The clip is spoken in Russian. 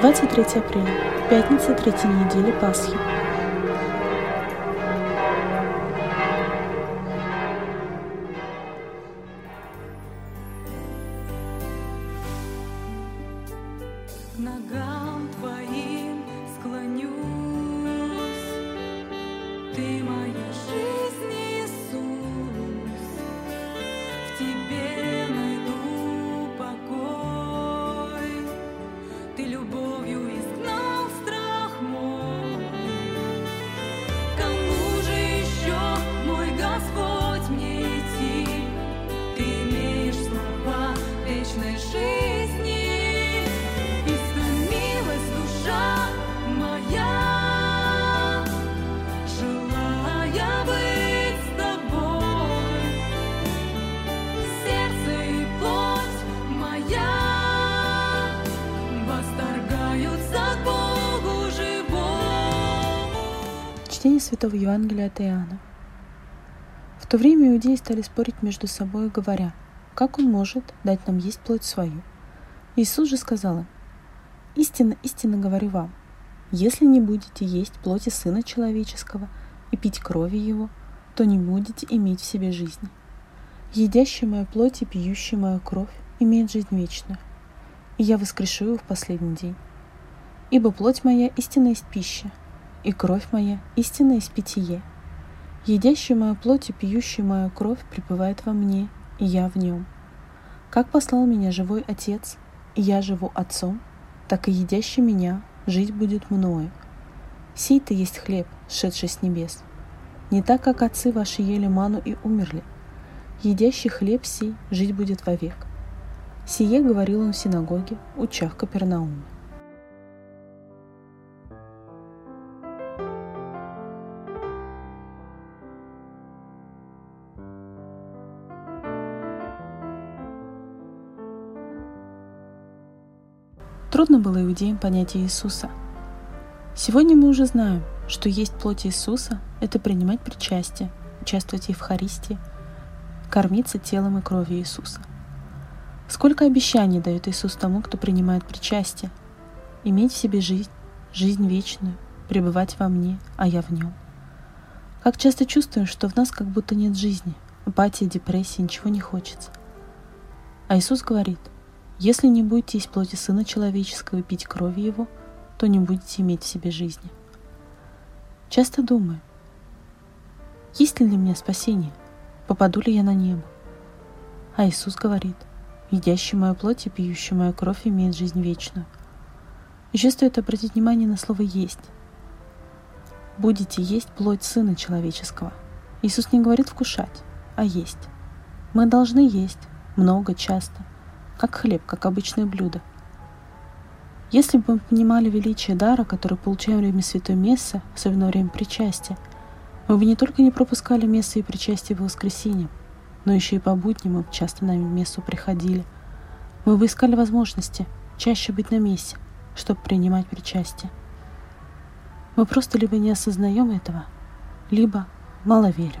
23 апреля, пятница третьей недели Пасхи. ногам твоим любовью Чтение Святого Евангелия от Иоанна. В то время иудеи стали спорить между собой, говоря, как он может дать нам есть плоть свою. Иисус же сказал им, «Истинно, истинно говорю вам, если не будете есть плоти Сына Человеческого и пить крови Его, то не будете иметь в себе жизни. Едящий мою плоть и пьющий мою кровь имеет жизнь вечную, и я воскрешу его в последний день. Ибо плоть моя истинно есть пища, и кровь моя истинно есть питье. Едящий мою плоть и пьющий мою кровь пребывает во мне, и я в нем. Как послал меня живой Отец, и я живу Отцом, так и едящий меня жить будет мною. Сей-то есть хлеб, шедший с небес. Не так, как отцы ваши ели ману и умерли. Едящий хлеб сей жить будет вовек. Сие говорил он в синагоге, уча в Трудно было иудеям понять Иисуса. Сегодня мы уже знаем, что есть плоть Иисуса – это принимать причастие, участвовать в Евхаристии, кормиться телом и кровью Иисуса. Сколько обещаний дает Иисус тому, кто принимает причастие? Иметь в себе жизнь, жизнь вечную, пребывать во мне, а я в нем. Как часто чувствуем, что в нас как будто нет жизни, апатия, депрессия, ничего не хочется. А Иисус говорит – если не будете есть плоти Сына Человеческого пить крови Его, то не будете иметь в себе жизни. Часто думаю, есть ли для меня спасение, попаду ли я на небо? А Иисус говорит, едящий мою плоть и пьющий мою кровь имеет жизнь вечную. Еще стоит обратить внимание на слово «есть». Будете есть плоть Сына Человеческого. Иисус не говорит вкушать, а есть. Мы должны есть много, часто – как хлеб, как обычное блюдо. Если бы мы понимали величие дара, который получаем во время Святой Мессы, особенно во время причастия, мы бы не только не пропускали мессы и причастие в воскресенье, но еще и по будням мы часто на мессу приходили. Мы бы искали возможности чаще быть на мессе, чтобы принимать причастие. Мы просто либо не осознаем этого, либо мало верим.